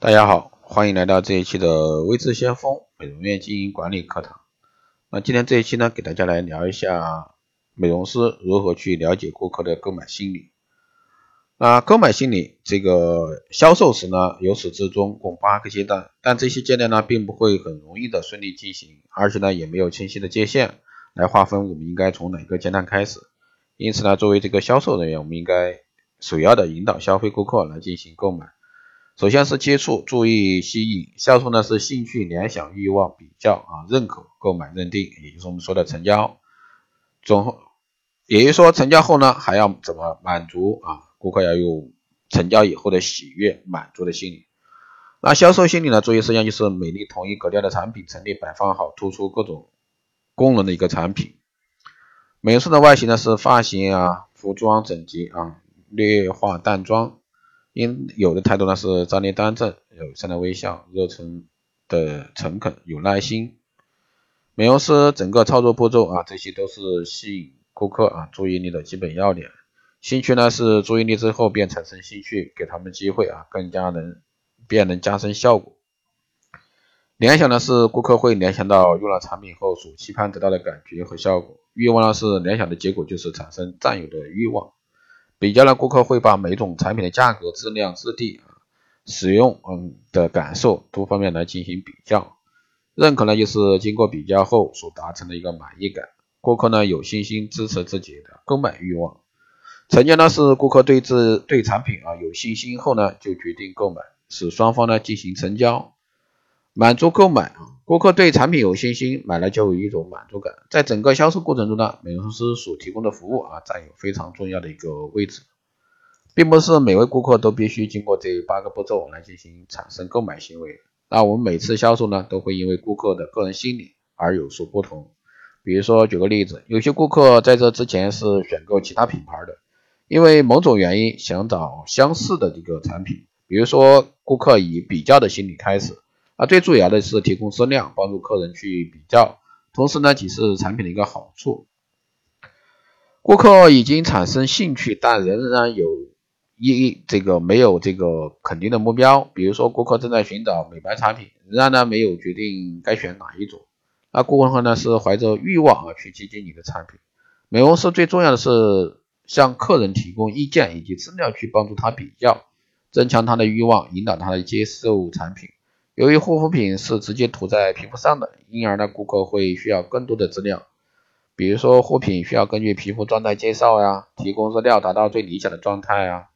大家好，欢迎来到这一期的微智先锋美容院经营管理课堂。那今天这一期呢，给大家来聊一下美容师如何去了解顾客的购买心理。那购买心理这个销售时呢，由始至终共八个阶段，但这些阶段呢，并不会很容易的顺利进行，而且呢，也没有清晰的界限来划分我们应该从哪个阶段开始。因此呢，作为这个销售人员，我们应该首要的引导消费顾客来进行购买。首先是接触，注意吸引；销售呢是兴趣、联想、欲望、比较啊，认可、购买、认定，也就是我们说的成交。总后，也就是说成交后呢，还要怎么满足啊？顾客要有成交以后的喜悦、满足的心理。那销售心理呢，注意事项就是美丽、统一格调的产品陈列摆放好，突出各种功能的一个产品。美容师的外形呢是发型啊、服装整洁啊，略化淡妆。应有的态度呢是站立端正、友善的微笑、热忱的诚恳、有耐心。美容师整个操作步骤啊，这些都是吸引顾客啊注意力的基本要点。兴趣呢是注意力之后便产生兴趣，给他们机会啊，更加能便能加深效果。联想呢是顾客会联想到用了产品后所期盼得到的感觉和效果。欲望呢是联想的结果就是产生占有的欲望。比较呢，顾客会把每种产品的价格、质量、质地、使用嗯的感受多方面来进行比较。认可呢，就是经过比较后所达成的一个满意感。顾客呢有信心支持自己的购买欲望。成交呢是顾客对自对产品啊有信心后呢就决定购买，使双方呢进行成交。满足购买啊，顾客对产品有信心，买了就有一种满足感。在整个销售过程中呢，美容师所提供的服务啊，占有非常重要的一个位置，并不是每位顾客都必须经过这八个步骤来进行产生购买行为。那我们每次销售呢，都会因为顾客的个人心理而有所不同。比如说，举个例子，有些顾客在这之前是选购其他品牌的，因为某种原因想找相似的这个产品。比如说，顾客以比较的心理开始。啊，最主要的是提供资料，帮助客人去比较，同时呢，解释产品的一个好处。顾客已经产生兴趣，但仍然有一这个没有这个肯定的目标。比如说，顾客正在寻找美白产品，仍然呢没有决定该选哪一种。那顾客呢是怀着欲望啊去接近你的产品。美容师最重要的是向客人提供意见以及资料，去帮助他比较，增强他的欲望，引导他来接受产品。由于护肤品是直接涂在皮肤上的，因而呢，顾客会需要更多的资料，比如说护品需要根据皮肤状态介绍呀，提供资料达到最理想的状态啊。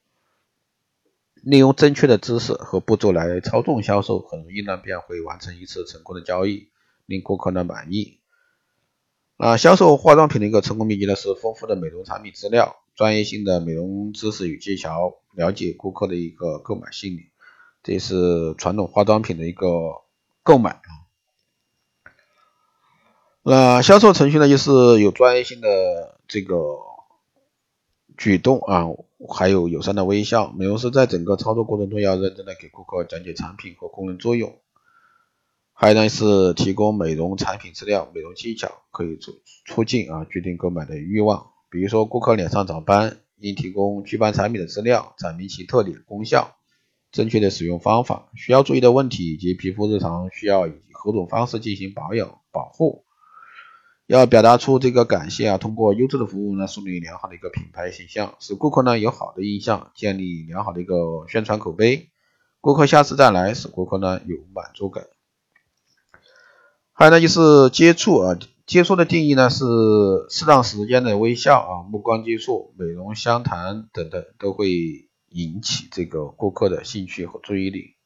利用正确的知识和步骤来操纵销售，很容易呢便会完成一次成功的交易，令顾客呢满意。啊，销售化妆品的一个成功秘籍呢是丰富的美容产品资料、专业性的美容知识与技巧，了解顾客的一个购买心理。这是传统化妆品的一个购买啊。那销售程序呢，就是有专业性的这个举动啊，还有友善的微笑。美容师在整个操作过程中要认真的给顾客讲解产品和功能作用，还有呢是提供美容产品资料、美容技巧，可以促促进啊决定购买的欲望。比如说，顾客脸上长斑，应提供祛斑产品的资料，阐明其特点、功效。正确的使用方法、需要注意的问题以及皮肤日常需要以何种方式进行保养保护，要表达出这个感谢啊，通过优质的服务呢，树立良好的一个品牌形象，使顾客呢有好的印象，建立良好的一个宣传口碑，顾客下次再来，使顾客呢有满足感。还有呢就是接触啊，接触的定义呢是适当时间的微笑啊、目光接触、美容相谈等等都会。引起这个顾客的兴趣和注意力，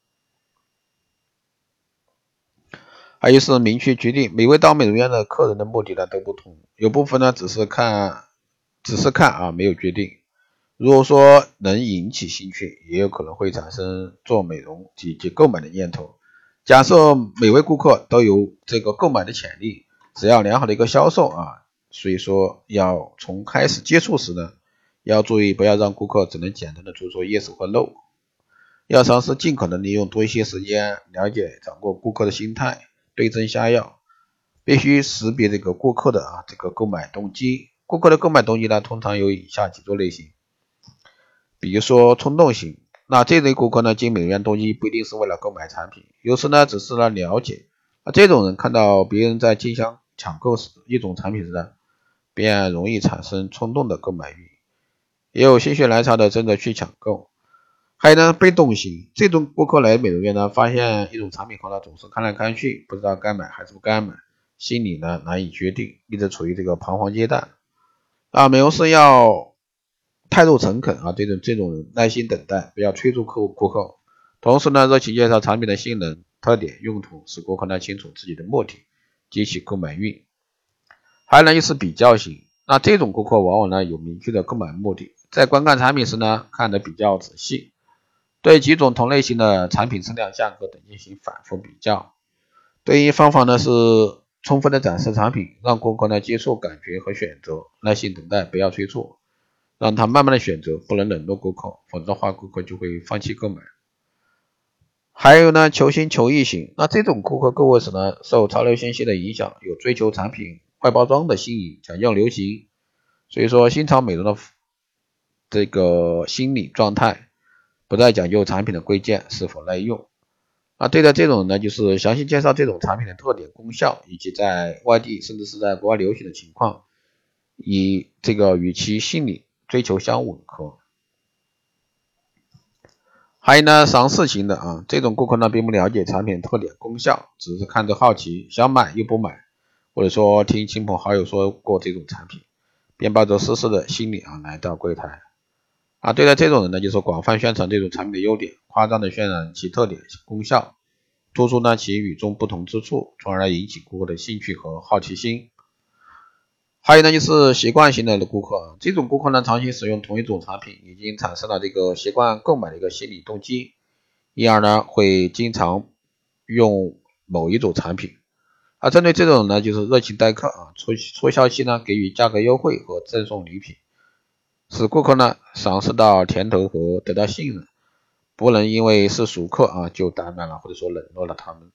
还有是明确决定每位到美容院的客人的目的呢都不同，有部分呢只是看，只是看啊没有决定。如果说能引起兴趣，也有可能会产生做美容以及购买的念头。假设每位顾客都有这个购买的潜力，只要良好的一个销售啊，所以说要从开始接触时呢。要注意，不要让顾客只能简单的做出 yes 或 no，要尝试尽可能利用多一些时间了解、掌握顾客的心态，对症下药。必须识别这个顾客的啊这个购买动机。顾客的购买动机呢，通常有以下几种类型，比如说冲动型那这类顾客呢，进美容院动机不一定是为了购买产品，有时呢只是来了解。那这种人看到别人在竞相抢购时一种产品时呢，便容易产生冲动的购买欲，也有心血来潮的争着去抢购。还有呢，被动型，这种顾客来美容院呢，发现一种产品后呢，总是看来看去，不知道该买还是不该买，心里呢难以决定，一直处于这个彷徨阶段。啊，美容师要态度诚恳啊，这种这种人耐心等待，不要催促客户顾客，同时呢，热情介绍产品的性能、特点、用途，使顾客呢清楚自己的目的，激起购买欲。还有呢，就是比较型，那这种顾客往往呢有明确的购买目的，在观看产品时呢，看得比较仔细。对几种同类型的产品质量、价格等进行反复比较。对应方法呢是充分的展示产品，让顾客呢接受感觉和选择，耐心等待，不要催促，让他慢慢的选择，不能冷落顾客，否则的话顾客就会放弃购买。还有呢，求新求异型，那这种顾客购物时呢，受潮流信息的影响，有追求产品外包装的吸引，讲究流行，所以说新潮美容的这个心理状态。不再讲究产品的贵贱是否耐用，啊，对待这种呢，就是详细介绍这种产品的特点、功效，以及在外地甚至是在国外流行的情况，以这个与其心理追求相吻合。还有呢，尝试型的啊，这种顾客呢并不了解产品特点、功效，只是看着好奇，想买又不买，或者说听亲朋好友说过这种产品，便抱着试试的心理啊来到柜台。啊，对待这种人呢，就是广泛宣传这种产品的优点，夸张的渲染其特点、功效，突出呢其与众不同之处，从而引起顾客的兴趣和好奇心。还有呢，就是习惯性的顾客，这种顾客呢，长期使用同一种产品，已经产生了这个习惯购买的一个心理动机，因而呢，会经常用某一种产品。啊，针对这种呢，就是热情待客啊，促促销期呢，给予价格优惠和赠送礼品。使顾客呢赏识到甜头和得到信任，不能因为是熟客啊就怠慢了或者说冷落了他们。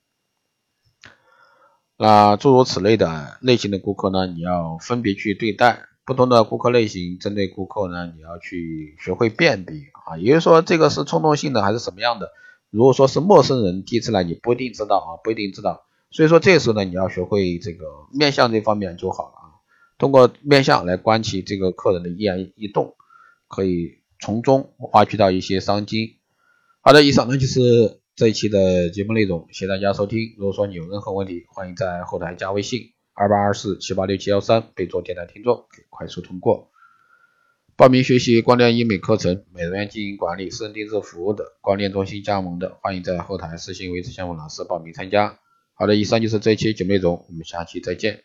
那诸如此类的类型的顾客呢，你要分别去对待不同的顾客类型，针对顾客呢，你要去学会辨别啊，也就是说这个是冲动性的还是什么样的？如果说是陌生人第一次来，你不一定知道啊，不一定知道。所以说这时候呢，你要学会这个面相这方面就好。通过面相来观其这个客人的一言一动，可以从中挖取到一些商机。好的，以上呢就是这一期的节目内容，谢谢大家收听。如果说你有任何问题，欢迎在后台加微信二八二四七八六七幺三，备注电台听众，可以快速通过。报名学习光电医美课程、美容院经营管理、私人定制服务的、光电中心加盟的，欢迎在后台私信维持项目老师报名参加。好的，以上就是这一期节目内容，我们下期再见。